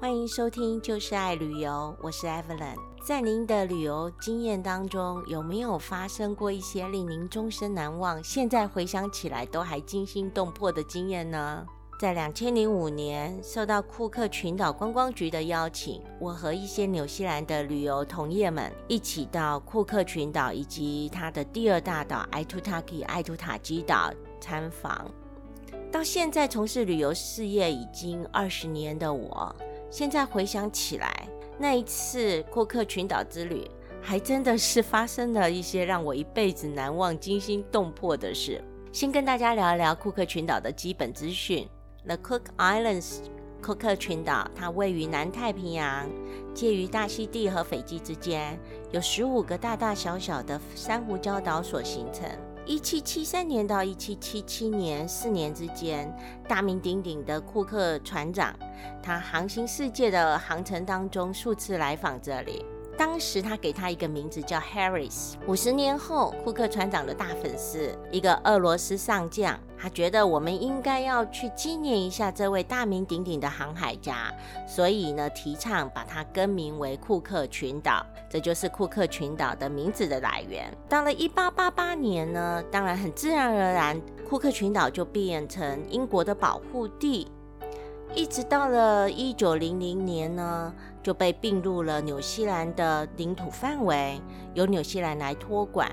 欢迎收听就是爱旅游，我是 Evelyn。在您的旅游经验当中，有没有发生过一些令您终身难忘、现在回想起来都还惊心动魄的经验呢？在两千零五年，受到库克群岛观光局的邀请，我和一些纽西兰的旅游同业们一起到库克群岛以及它的第二大岛艾图塔基艾图塔基岛参访。到现在从事旅游事业已经二十年的我，现在回想起来，那一次库克群岛之旅，还真的是发生了一些让我一辈子难忘、惊心动魄的事。先跟大家聊一聊库克群岛的基本资讯。The Cook Islands，库克群岛，它位于南太平洋，介于大溪地和斐济之间，有十五个大大小小的珊瑚礁岛所形成。一七七三年到一七七七年四年之间，大名鼎鼎的库克船长，他航行世界的航程当中数次来访这里。当时他给他一个名字叫 Harris。五十年后，库克船长的大粉丝，一个俄罗斯上将，他觉得我们应该要去纪念一下这位大名鼎鼎的航海家，所以呢，提倡把它更名为库克群岛，这就是库克群岛的名字的来源。到了一八八八年呢，当然很自然而然，库克群岛就变成英国的保护地。一直到了一九零零年呢，就被并入了纽西兰的领土范围，由纽西兰来托管。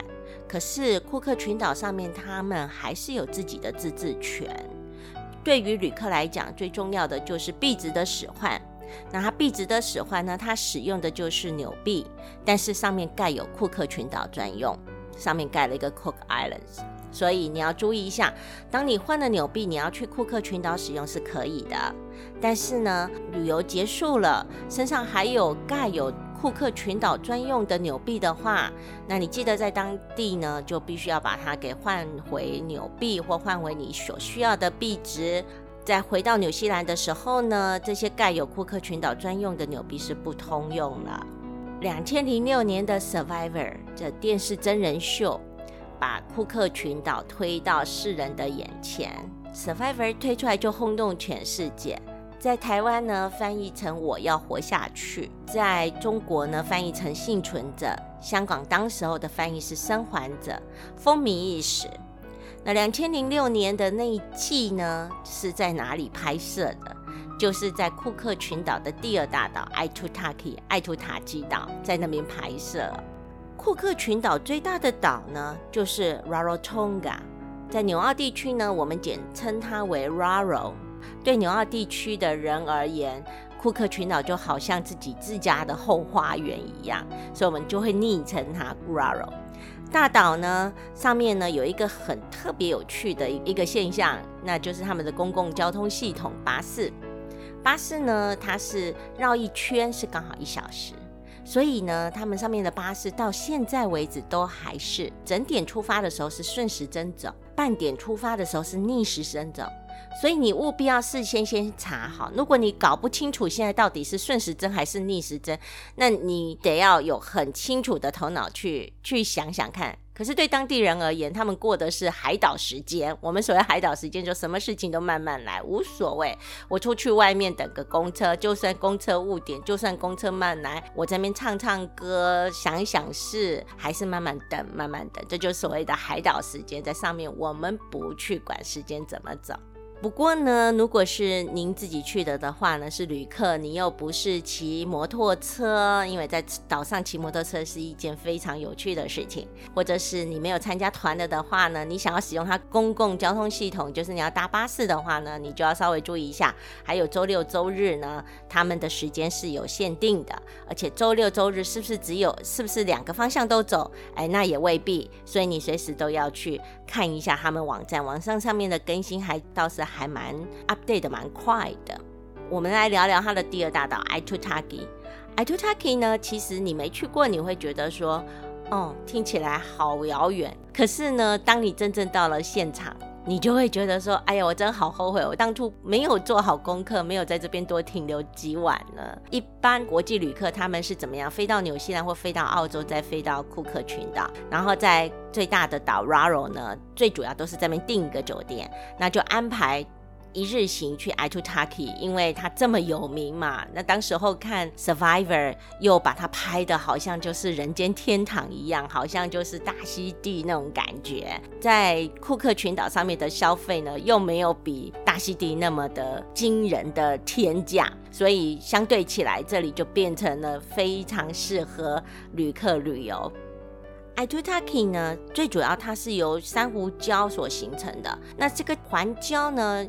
可是库克群岛上面，他们还是有自己的自治权。对于旅客来讲，最重要的就是币值的使唤。那它币值的使唤呢，它使用的就是纽币，但是上面盖有库克群岛专用，上面盖了一个 Cook Islands。所以你要注意一下，当你换了纽币，你要去库克群岛使用是可以的。但是呢，旅游结束了，身上还有盖有库克群岛专用的纽币的话，那你记得在当地呢，就必须要把它给换回纽币或换回你所需要的币值。在回到纽西兰的时候呢，这些盖有库克群岛专用的纽币是不通用了。两千零六年的 Survivor 这电视真人秀。把库克群岛推到世人的眼前，Survivor 推出来就轰动全世界。在台湾呢，翻译成“我要活下去”；在中国呢，翻译成“幸存者”；香港当时候的翻译是“生还者”，风靡一时。那两千零六年的那一季呢，是在哪里拍摄的？就是在库克群岛的第二大岛艾图塔基艾图塔基岛，在那边拍摄。库克群岛最大的岛呢，就是 Rarotonga，在纽澳地区呢，我们简称它为 Raro。对纽澳地区的人而言，库克群岛就好像自己自家的后花园一样，所以我们就会昵称它 Raro。大岛呢，上面呢有一个很特别有趣的一个现象，那就是他们的公共交通系统巴士。巴士呢，它是绕一圈是刚好一小时。所以呢，他们上面的巴士到现在为止都还是整点出发的时候是顺时针走，半点出发的时候是逆时针走。所以你务必要事先先查好。如果你搞不清楚现在到底是顺时针还是逆时针，那你得要有很清楚的头脑去去想想看。可是对当地人而言，他们过的是海岛时间。我们所谓海岛时间，就什么事情都慢慢来，无所谓。我出去外面等个公车，就算公车误点，就算公车慢来，我在那边唱唱歌，想一想事，还是慢慢等，慢慢等。这就是所谓的海岛时间，在上面我们不去管时间怎么走。不过呢，如果是您自己去的的话呢，是旅客，你又不是骑摩托车，因为在岛上骑摩托车是一件非常有趣的事情。或者是你没有参加团的的话呢，你想要使用它公共交通系统，就是你要搭巴士的话呢，你就要稍微注意一下。还有周六周日呢，他们的时间是有限定的，而且周六周日是不是只有是不是两个方向都走？哎，那也未必，所以你随时都要去看一下他们网站，网上上面的更新还倒是。还蛮 update 的蛮快的。我们来聊聊它的第二大岛 Aitutaki。Aitutaki 呢，其实你没去过，你会觉得说，哦，听起来好遥远。可是呢，当你真正到了现场，你就会觉得说，哎呀，我真好后悔，我当初没有做好功课，没有在这边多停留几晚呢。一般国际旅客他们是怎么样？飞到纽西兰或飞到澳洲，再飞到库克群岛，然后在最大的岛 Raro 呢，最主要都是这边订一个酒店，那就安排。一日行去 Aitutaki，因为它这么有名嘛。那当时候看 Survivor 又把它拍的好像就是人间天堂一样，好像就是大溪地那种感觉。在库克群岛上面的消费呢，又没有比大溪地那么的惊人的天价，所以相对起来，这里就变成了非常适合旅客旅游。Aitutaki 呢，最主要它是由珊瑚礁所形成的。那这个环礁呢，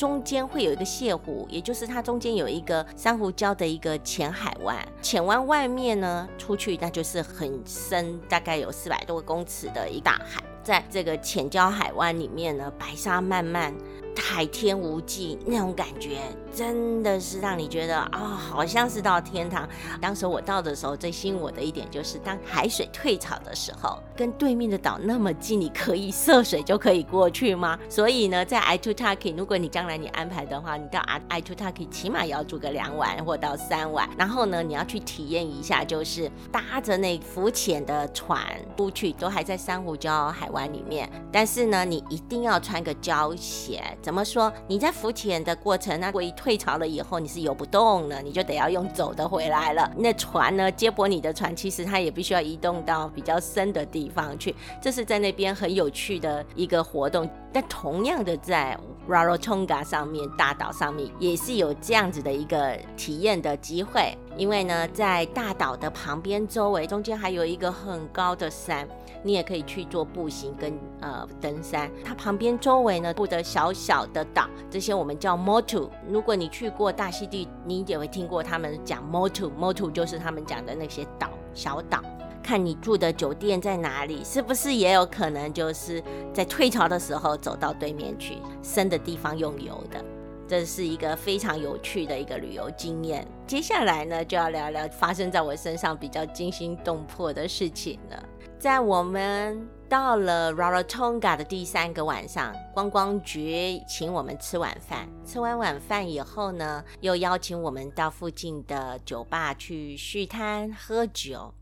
中间会有一个泻湖，也就是它中间有一个珊瑚礁的一个浅海湾。浅湾外面呢，出去那就是很深，大概有四百多个公尺的一大海。在这个浅礁海湾里面呢，白沙漫漫。海天无际那种感觉，真的是让你觉得啊，好像是到天堂。当时我到的时候，最吸引我的一点就是，当海水退潮的时候，跟对面的岛那么近，你可以涉水就可以过去吗？所以呢，在 itutaki 如果你将来你安排的话，你到 Aitutaki 起码要住个两晚或到三晚。然后呢，你要去体验一下，就是搭着那浮潜的船出去，都还在珊瑚礁海湾里面。但是呢，你一定要穿个胶鞋。怎么说？你在浮潜的过程，那如果一退潮了以后，你是游不动了，你就得要用走的回来了。那船呢，接驳你的船，其实它也必须要移动到比较深的地方去。这是在那边很有趣的一个活动。但同样的，在 Rarotonga 上面大岛上面，也是有这样子的一个体验的机会。因为呢，在大岛的旁边周围，中间还有一个很高的山。你也可以去做步行跟呃登山，它旁边周围呢布的小小的岛，这些我们叫 motu。如果你去过大溪地，你也会听过他们讲 motu，motu 就是他们讲的那些岛小岛。看你住的酒店在哪里，是不是也有可能就是在退潮的时候走到对面去，深的地方用油的，这是一个非常有趣的一个旅游经验。接下来呢，就要聊聊发生在我身上比较惊心动魄的事情了。在我们到了 Rarotonga 的第三个晚上，观光局请我们吃晚饭。吃完晚饭以后呢，又邀请我们到附近的酒吧去续摊喝酒。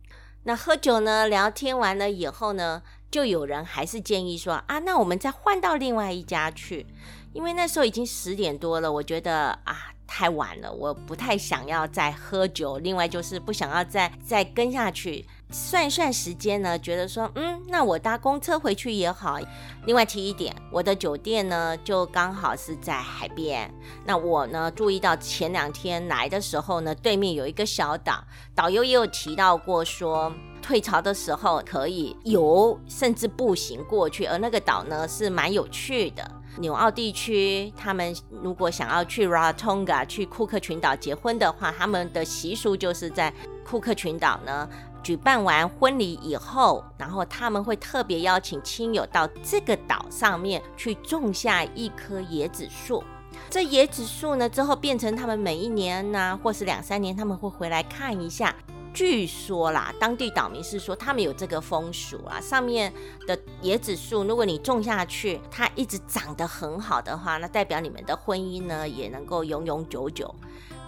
那喝酒呢，聊天完了以后呢，就有人还是建议说啊，那我们再换到另外一家去，因为那时候已经十点多了，我觉得啊。太晚了，我不太想要再喝酒。另外就是不想要再再跟下去，算一算时间呢，觉得说，嗯，那我搭公车回去也好。另外提一点，我的酒店呢就刚好是在海边。那我呢注意到前两天来的时候呢，对面有一个小岛，导游也有提到过说，退潮的时候可以游，甚至步行过去，而那个岛呢是蛮有趣的。纽澳地区，他们如果想要去 Rarotonga 去库克群岛结婚的话，他们的习俗就是在库克群岛呢举办完婚礼以后，然后他们会特别邀请亲友到这个岛上面去种下一棵椰子树。这椰子树呢之后变成他们每一年呢，或是两三年他们会回来看一下。据说啦，当地岛民是说他们有这个风俗啊，上面的椰子树，如果你种下去，它一直长得很好的话，那代表你们的婚姻呢也能够永永久久。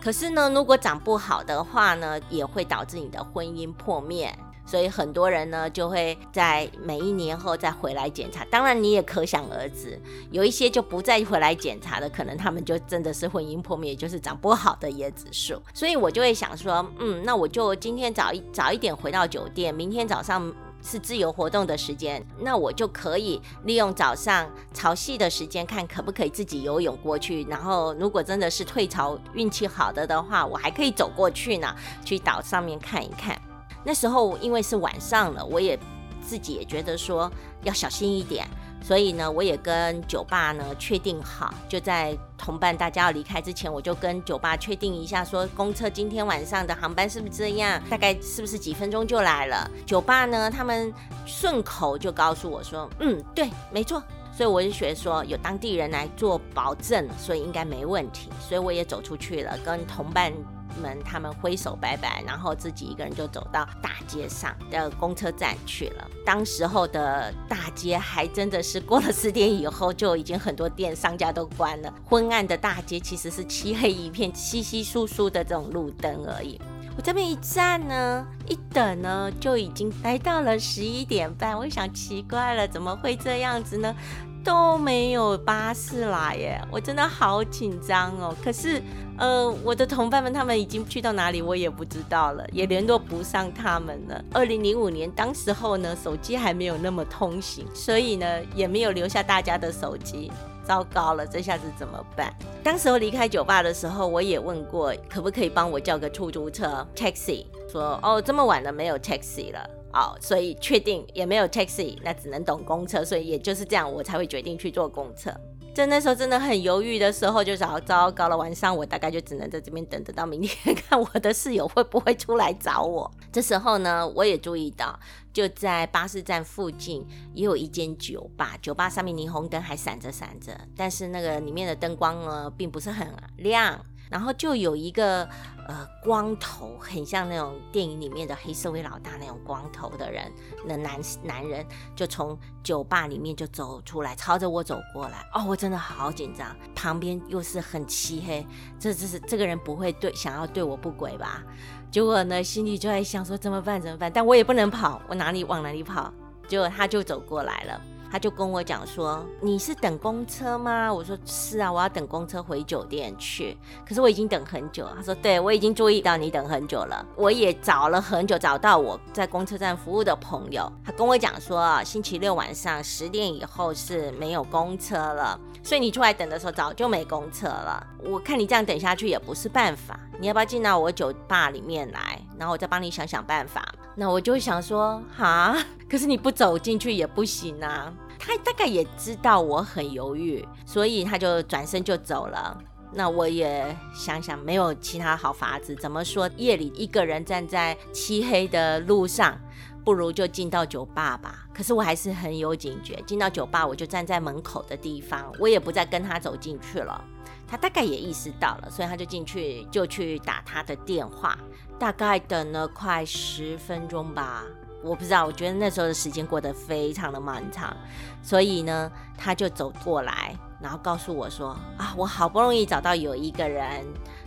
可是呢，如果长不好的话呢，也会导致你的婚姻破灭。所以很多人呢，就会在每一年后再回来检查。当然，你也可想而知，有一些就不再回来检查的，可能他们就真的是婚姻破灭，就是长不好的椰子树。所以我就会想说，嗯，那我就今天早一早一点回到酒店，明天早上是自由活动的时间，那我就可以利用早上潮汐的时间，看可不可以自己游泳过去。然后，如果真的是退潮，运气好的的话，我还可以走过去呢，去岛上面看一看。那时候因为是晚上了，我也自己也觉得说要小心一点，所以呢，我也跟酒吧呢确定好，就在同伴大家要离开之前，我就跟酒吧确定一下，说公车今天晚上的航班是不是这样，大概是不是几分钟就来了？酒吧呢，他们顺口就告诉我说，嗯，对，没错。所以我就觉得说有当地人来做保证，所以应该没问题。所以我也走出去了，跟同伴。们他们挥手拜拜，然后自己一个人就走到大街上的公车站去了。当时候的大街还真的是过了十点以后，就已经很多店商家都关了。昏暗的大街其实是漆黑一片，稀稀疏疏的这种路灯而已。我这边一站呢，一等呢，就已经来到了十一点半。我想奇怪了，怎么会这样子呢？都没有巴士来耶，我真的好紧张哦。可是，呃，我的同伴们他们已经去到哪里，我也不知道了，也联络不上他们了。二零零五年当时候呢，手机还没有那么通行，所以呢，也没有留下大家的手机。糟糕了，这下子怎么办？当时候离开酒吧的时候，我也问过，可不可以帮我叫个出租车 taxi？说哦，这么晚了没有 taxi 了。哦，所以确定也没有 taxi，那只能等公车，所以也就是这样，我才会决定去坐公车。在那时候真的很犹豫的时候，就找糟糕了。晚上我大概就只能在这边等，等到明天 看我的室友会不会出来找我。这时候呢，我也注意到，就在巴士站附近也有一间酒吧，酒吧上面霓虹灯还闪着闪着，但是那个里面的灯光呢，并不是很亮。然后就有一个呃光头，很像那种电影里面的黑社会老大那种光头的人，那男男人就从酒吧里面就走出来，朝着我走过来。哦，我真的好紧张，旁边又是很漆黑，这这是这个人不会对想要对我不轨吧？结果呢，心里就在想说怎么办怎么办？但我也不能跑，我哪里往哪里跑？结果他就走过来了。他就跟我讲说：“你是等公车吗？”我说：“是啊，我要等公车回酒店去。可是我已经等很久。”他说：“对，我已经注意到你等很久了。我也找了很久，找到我在公车站服务的朋友。他跟我讲说，星期六晚上十点以后是没有公车了，所以你出来等的时候早就没公车了。我看你这样等下去也不是办法，你要不要进到我酒吧里面来，然后我再帮你想想办法？”那我就想说，哈，可是你不走进去也不行啊。他大概也知道我很犹豫，所以他就转身就走了。那我也想想，没有其他好法子，怎么说？夜里一个人站在漆黑的路上，不如就进到酒吧吧。可是我还是很有警觉，进到酒吧我就站在门口的地方，我也不再跟他走进去了。他大概也意识到了，所以他就进去就去打他的电话。大概等了快十分钟吧，我不知道，我觉得那时候的时间过得非常的漫长，所以呢，他就走过来，然后告诉我说：“啊，我好不容易找到有一个人，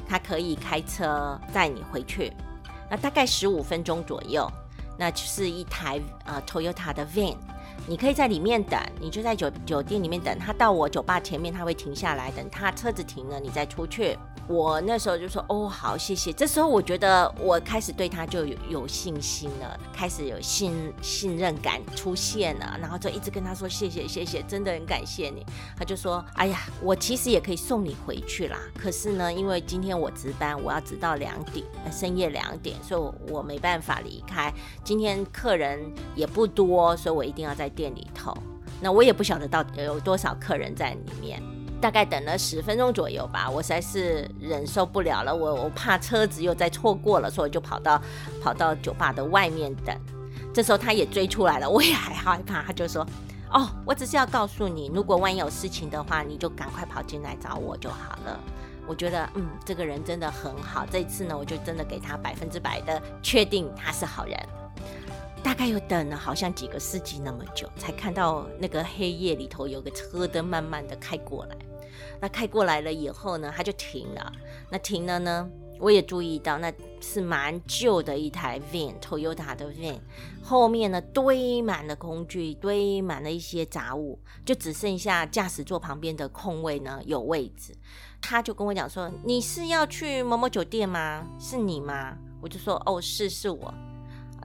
他可以开车载你回去，那大概十五分钟左右，那就是一台呃 Toyota 的 van，你可以在里面等，你就在酒酒店里面等他到我酒吧前面，他会停下来，等他车子停了，你再出去。”我那时候就说哦好谢谢，这时候我觉得我开始对他就有有信心了，开始有信信任感出现了，然后就一直跟他说谢谢谢谢，真的很感谢你。他就说哎呀，我其实也可以送你回去啦，可是呢，因为今天我值班，我要值到两点，深夜两点，所以我没办法离开。今天客人也不多，所以我一定要在店里头。那我也不晓得到底有多少客人在里面。大概等了十分钟左右吧，我实在是忍受不了了，我我怕车子又再错过了，所以就跑到跑到酒吧的外面等。这时候他也追出来了，我也还害怕，他就说：“哦，我只是要告诉你，如果万一有事情的话，你就赶快跑进来找我就好了。”我觉得，嗯，这个人真的很好。这次呢，我就真的给他百分之百的确定他是好人。大概又等了好像几个世纪那么久，才看到那个黑夜里头有个车灯慢慢的开过来。那开过来了以后呢，他就停了。那停了呢，我也注意到那是蛮旧的一台 van，Toyota 的 van，后面呢堆满了工具，堆满了一些杂物，就只剩下驾驶座旁边的空位呢有位置。他就跟我讲说：“你是要去某某酒店吗？是你吗？”我就说：“哦，是，是我。”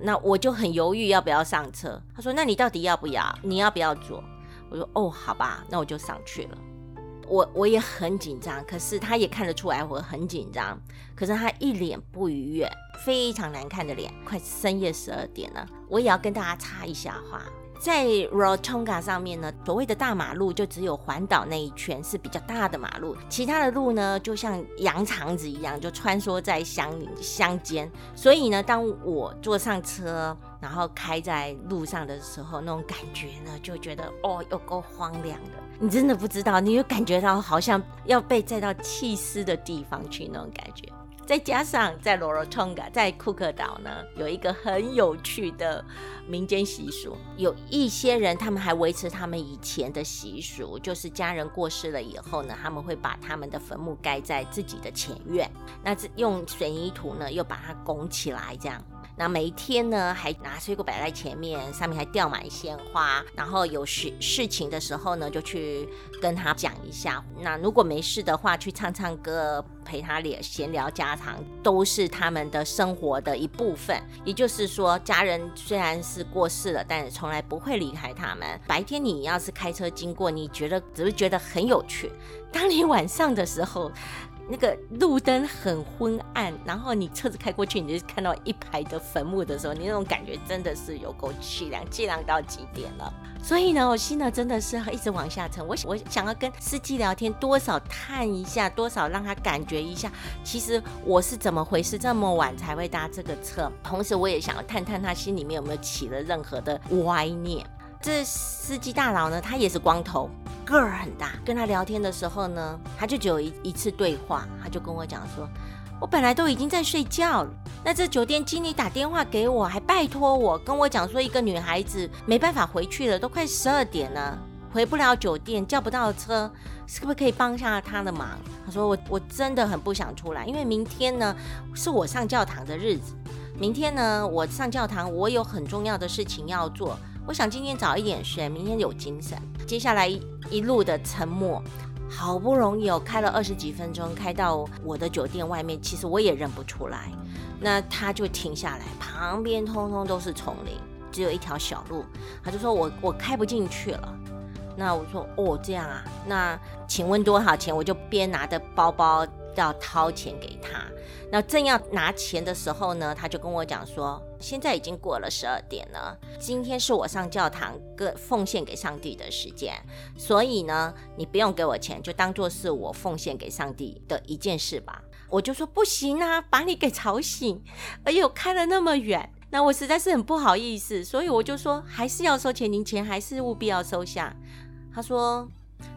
那我就很犹豫要不要上车。他说：“那你到底要不要？你要不要坐？”我说：“哦，好吧，那我就上去了。”我我也很紧张，可是他也看得出来我很紧张，可是他一脸不愉悦，非常难看的脸。快深夜十二点了，我也要跟大家插一下话。在 Rotonga 上面呢，所谓的大马路就只有环岛那一圈是比较大的马路，其他的路呢就像羊肠子一样，就穿梭在乡乡间。所以呢，当我坐上车，然后开在路上的时候，那种感觉呢，就觉得哦，有够荒凉的。你真的不知道，你就感觉到好像要被载到弃尸的地方去那种感觉。再加上在罗罗通嘎，在库克岛呢，有一个很有趣的民间习俗，有一些人他们还维持他们以前的习俗，就是家人过世了以后呢，他们会把他们的坟墓盖在自己的前院，那这用水泥土呢又把它拱起来，这样。那每一天呢，还拿水果摆在前面，上面还吊满鲜花。然后有事事情的时候呢，就去跟他讲一下。那如果没事的话，去唱唱歌，陪他聊闲聊家常，都是他们的生活的一部分。也就是说，家人虽然是过世了，但是从来不会离开他们。白天你要是开车经过，你觉得只是觉得很有趣。当你晚上的时候，那个路灯很昏暗，然后你车子开过去，你就看到一排的坟墓的时候，你那种感觉真的是有够凄凉，凄凉到极点了。所以呢，我心呢真的是一直往下沉。我我想要跟司机聊天，多少探一下，多少让他感觉一下，其实我是怎么回事，这么晚才会搭这个车。同时，我也想要探探他心里面有没有起了任何的歪念。这司机大佬呢，他也是光头。个儿很大，跟他聊天的时候呢，他就只有一一次对话，他就跟我讲说，我本来都已经在睡觉了，那这酒店经理打电话给我，还拜托我跟我讲说，一个女孩子没办法回去了，都快十二点了，回不了酒店，叫不到车，是不是可以帮下他的忙？他说我我真的很不想出来，因为明天呢是我上教堂的日子，明天呢我上教堂，我有很重要的事情要做。我想今天早一点睡，明天有精神。接下来一一路的沉默，好不容易哦，开了二十几分钟，开到我的酒店外面，其实我也认不出来。那他就停下来，旁边通通都是丛林，只有一条小路。他就说我我开不进去了。那我说哦这样啊，那请问多少钱？我就边拿着包包要掏钱给他。那正要拿钱的时候呢，他就跟我讲说，现在已经过了十二点了，今天是我上教堂个奉献给上帝的时间，所以呢，你不用给我钱，就当做是我奉献给上帝的一件事吧。我就说不行啊，把你给吵醒，哎呦，开了那么远，那我实在是很不好意思，所以我就说还是要收钱，您钱还是务必要收下。他说。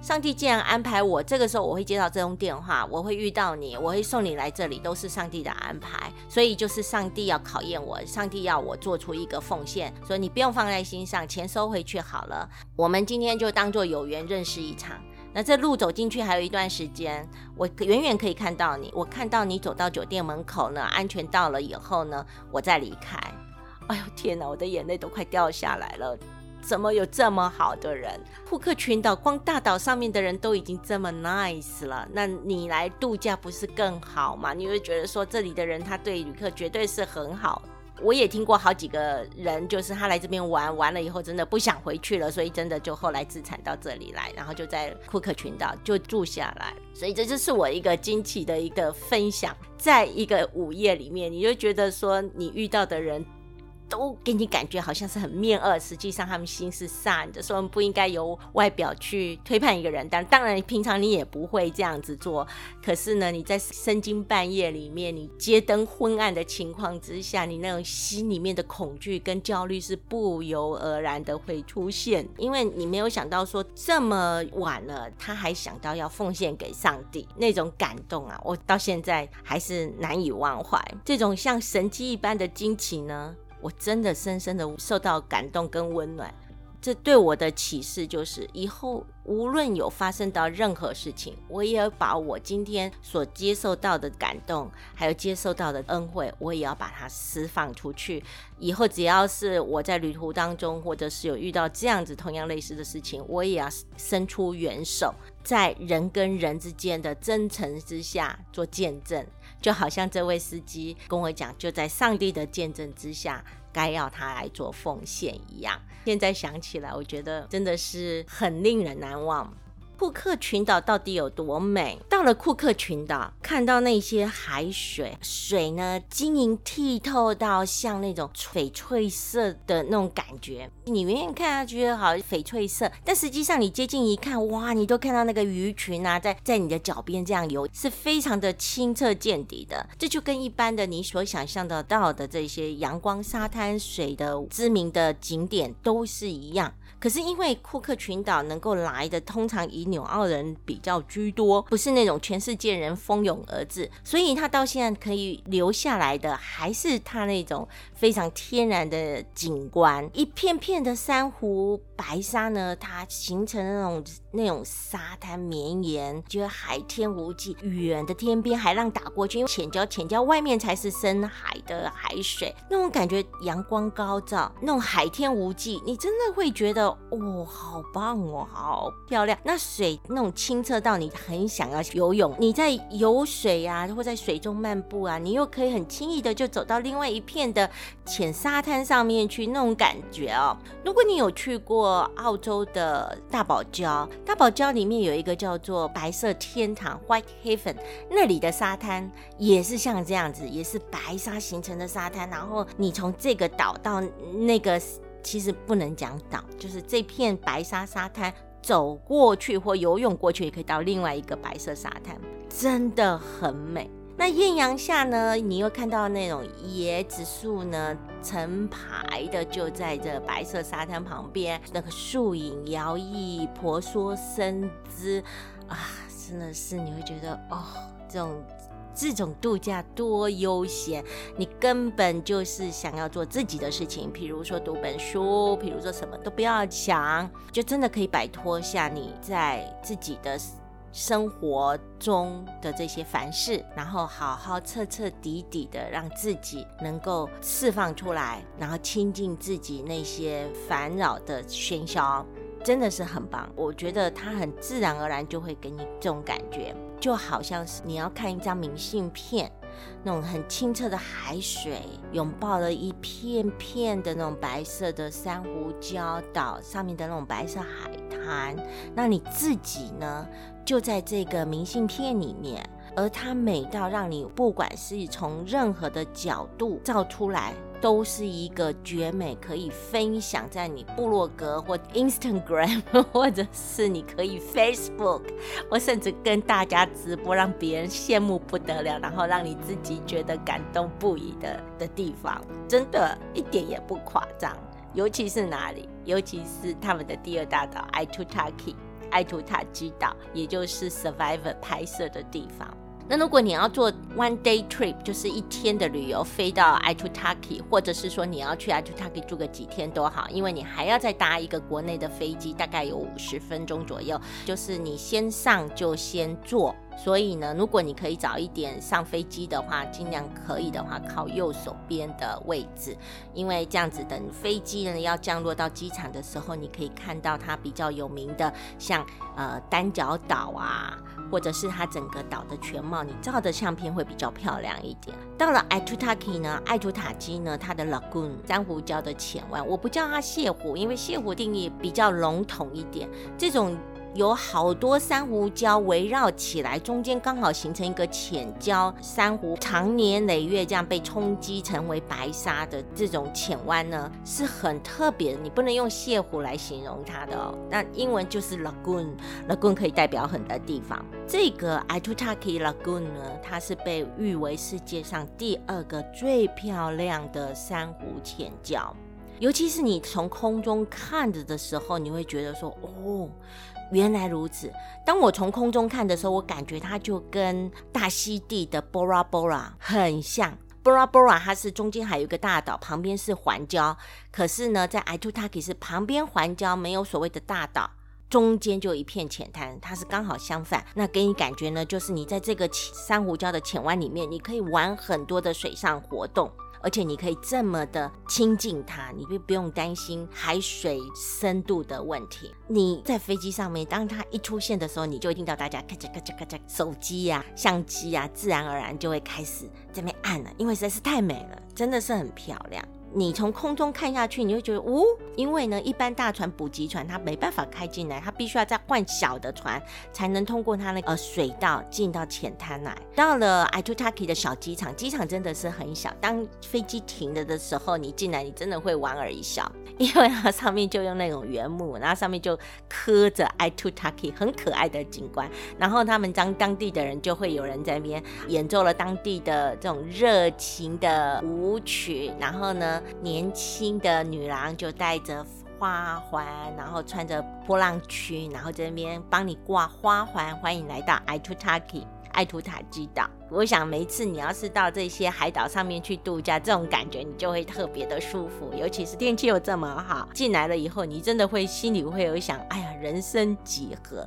上帝既然安排我这个时候，我会接到这通电话，我会遇到你，我会送你来这里，都是上帝的安排。所以就是上帝要考验我，上帝要我做出一个奉献，所以你不用放在心上，钱收回去好了。我们今天就当做有缘认识一场。那这路走进去还有一段时间，我远远可以看到你，我看到你走到酒店门口呢，安全到了以后呢，我再离开。哎呦天哪，我的眼泪都快掉下来了。怎么有这么好的人？库克群岛光大岛上面的人都已经这么 nice 了，那你来度假不是更好吗？你会觉得说这里的人他对旅客绝对是很好。我也听过好几个人，就是他来这边玩完了以后，真的不想回去了，所以真的就后来自产到这里来，然后就在库克群岛就住下来。所以这就是我一个惊奇的一个分享，在一个午夜里面，你就觉得说你遇到的人。都给你感觉好像是很面恶，实际上他们心是善的，所以我们不应该由外表去推判一个人。但当然，平常你也不会这样子做。可是呢，你在深更半夜里面，你街灯昏暗的情况之下，你那种心里面的恐惧跟焦虑是不由而然的会出现，因为你没有想到说这么晚了，他还想到要奉献给上帝，那种感动啊，我到现在还是难以忘怀。这种像神迹一般的惊奇呢？我真的深深的受到感动跟温暖，这对我的启示就是，以后无论有发生到任何事情，我也要把我今天所接受到的感动，还有接受到的恩惠，我也要把它释放出去。以后只要是我在旅途当中，或者是有遇到这样子同样类似的事情，我也要伸出援手，在人跟人之间的真诚之下做见证。就好像这位司机跟我讲，就在上帝的见证之下，该要他来做奉献一样。现在想起来，我觉得真的是很令人难忘。库克群岛到底有多美？到了库克群岛，看到那些海水，水呢晶莹剔透到像那种翡翠色的那种感觉。你远远看下去好像翡翠色，但实际上你接近一看，哇，你都看到那个鱼群啊，在 在你的脚边这样游，是非常的清澈见底的。这就跟一般的你所想象得到的这些阳光、沙滩、水的知名的景点都是一样。可是因为库克群岛能够来的，通常以纽澳人比较居多，不是那种全世界人蜂拥而至，所以它到现在可以留下来的，还是它那种非常天然的景观，一片片的珊瑚白沙呢，它形成那种那种沙滩绵延，觉得海天无际，远的天边海浪打过去，因为浅礁浅礁外面才是深海的海水，那种感觉阳光高照，那种海天无际，你真的会觉得哦，好棒哦，好漂亮。那水那种清澈到你很想要游泳，你在游水啊，或在水中漫步啊，你又可以很轻易的就走到另外一片的浅沙滩上面去，那种感觉哦。如果你有去过澳洲的大堡礁，大堡礁里面有一个叫做白色天堂 （White Heaven），那里的沙滩也是像这样子，也是白沙形成的沙滩。然后你从这个岛到那个，其实不能讲岛，就是这片白沙沙滩走过去或游泳过去，也可以到另外一个白色沙滩，真的很美。那艳阳下呢，你又看到那种椰子树呢，成排的就在这白色沙滩旁边，那个树影摇曳，婆娑生姿啊，真的是你会觉得哦，这种这种度假多悠闲，你根本就是想要做自己的事情，比如说读本书，比如说什么都不要想，就真的可以摆脱下你在自己的。生活中的这些凡事，然后好好彻彻底底的让自己能够释放出来，然后亲近自己那些烦扰的喧嚣，真的是很棒。我觉得它很自然而然就会给你这种感觉，就好像是你要看一张明信片，那种很清澈的海水，拥抱了一片片的那种白色的珊瑚礁岛上面的那种白色海滩，那你自己呢？就在这个明信片里面，而它美到让你不管是从任何的角度照出来，都是一个绝美，可以分享在你部落格或 Instagram，或者是你可以 Facebook，或甚至跟大家直播，让别人羡慕不得了，然后让你自己觉得感动不已的的地方，真的一点也不夸张。尤其是哪里？尤其是他们的第二大岛 i t u t a k i 爱图塔基岛，也就是 Survivor 拍摄的地方。那如果你要做 one day trip，就是一天的旅游，飞到 i t u t a k i 或者是说你要去 i t u t a k i 住个几天都好，因为你还要再搭一个国内的飞机，大概有五十分钟左右。就是你先上就先坐。所以呢，如果你可以早一点上飞机的话，尽量可以的话靠右手边的位置，因为这样子等飞机呢要降落到机场的时候，你可以看到它比较有名的，像呃单角岛啊，或者是它整个岛的全貌，你照的相片会比较漂亮一点。到了 Aitutaki 呢，爱图塔基呢，它的 lagoon 珊瑚礁的浅湾，我不叫它泻湖，因为泻湖定义比较笼统一点，这种。有好多珊瑚礁围绕起来，中间刚好形成一个浅礁珊瑚，长年累月这样被冲击成为白沙的这种浅湾呢，是很特别的。你不能用泻湖来形容它的哦。那英文就是 lagoon，lagoon 可以代表很多地方。这个 Aitutaki Lagoon 呢，它是被誉为世界上第二个最漂亮的珊瑚浅礁。尤其是你从空中看着的时候，你会觉得说，哦。原来如此。当我从空中看的时候，我感觉它就跟大溪地的 Bora Bora 很像。Bora Bora 它是中间还有一个大岛，旁边是环礁。可是呢，在 itutaki 是旁边环礁，没有所谓的大岛，中间就一片浅滩。它是刚好相反。那给你感觉呢，就是你在这个珊瑚礁的浅湾里面，你可以玩很多的水上活动。而且你可以这么的亲近它，你就不用担心海水深度的问题。你在飞机上面，当它一出现的时候，你就会听到大家咔嚓咔嚓咔嚓，手机呀、相机呀，自然而然就会开始这边按了，因为实在是太美了，真的是很漂亮。你从空中看下去，你会觉得，哦，因为呢，一般大船补给船它没办法开进来，它必须要再换小的船，才能通过它那个水道进到浅滩来。到了 Itu Taki 的小机场，机场真的是很小。当飞机停了的时候，你进来，你真的会莞尔一笑，因为它上面就用那种原木，然后上面就刻着 Itu Taki 很可爱的景观。然后他们当当地的人就会有人在那边演奏了当地的这种热情的舞曲，然后呢。年轻的女郎就带着花环，然后穿着波浪裙，然后在那边帮你挂花环，欢迎来到 I to Taki 爱图塔基岛。我想每一次你要是到这些海岛上面去度假，这种感觉你就会特别的舒服，尤其是天气又这么好，进来了以后，你真的会心里会有想，哎呀，人生几何，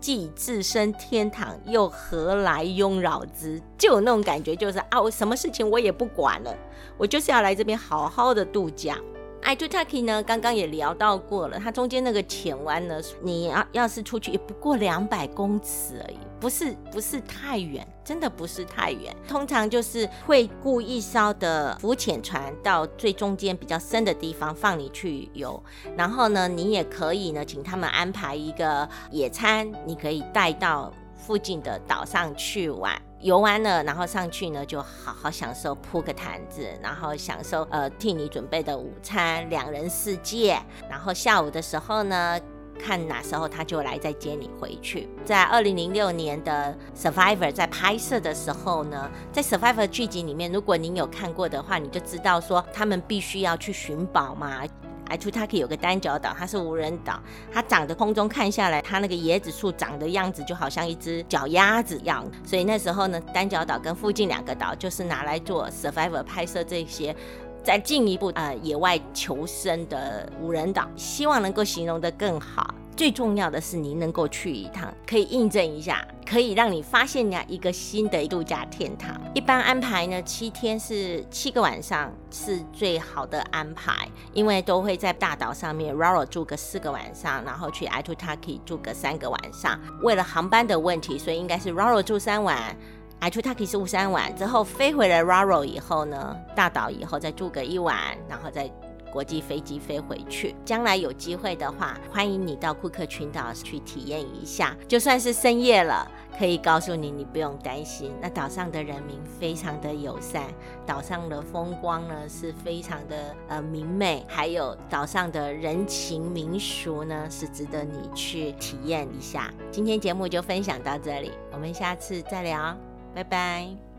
既置身天堂，又何来庸扰之？就有那种感觉，就是啊，我什么事情我也不管了，我就是要来这边好好的度假。爱图塔基呢，刚刚也聊到过了，它中间那个浅湾呢，你要要是出去也不过两百公尺而已，不是不是太远，真的不是太远。通常就是会雇一艘的浮潜船到最中间比较深的地方放你去游，然后呢，你也可以呢，请他们安排一个野餐，你可以带到附近的岛上去玩。游完了，然后上去呢，就好好享受铺个毯子，然后享受呃替你准备的午餐，两人世界。然后下午的时候呢，看哪时候他就来再接你回去。在二零零六年的《Survivor》在拍摄的时候呢，在《Survivor》剧集里面，如果您有看过的话，你就知道说他们必须要去寻宝嘛。爱图塔克有个单角岛，它是无人岛，它长的空中看下来，它那个椰子树长的样子就好像一只脚丫子一样，所以那时候呢，单角岛跟附近两个岛就是拿来做 survivor 拍摄这些，再进一步呃野外求生的无人岛，希望能够形容的更好。最重要的是，您能够去一趟，可以印证一下，可以让你发现呀一个新的度假天堂。一般安排呢，七天是七个晚上是最好的安排，因为都会在大岛上面 Raro 住个四个晚上，然后去 Aitutaki 住个三个晚上。为了航班的问题，所以应该是 Raro 住三晚，Aitutaki 住三晚，之后飞回了 Raro 以后呢，大岛以后再住个一晚，然后再。国际飞机飞回去，将来有机会的话，欢迎你到库克群岛去体验一下。就算是深夜了，可以告诉你，你不用担心。那岛上的人民非常的友善，岛上的风光呢是非常的呃明媚，还有岛上的人情民俗呢是值得你去体验一下。今天节目就分享到这里，我们下次再聊，拜拜。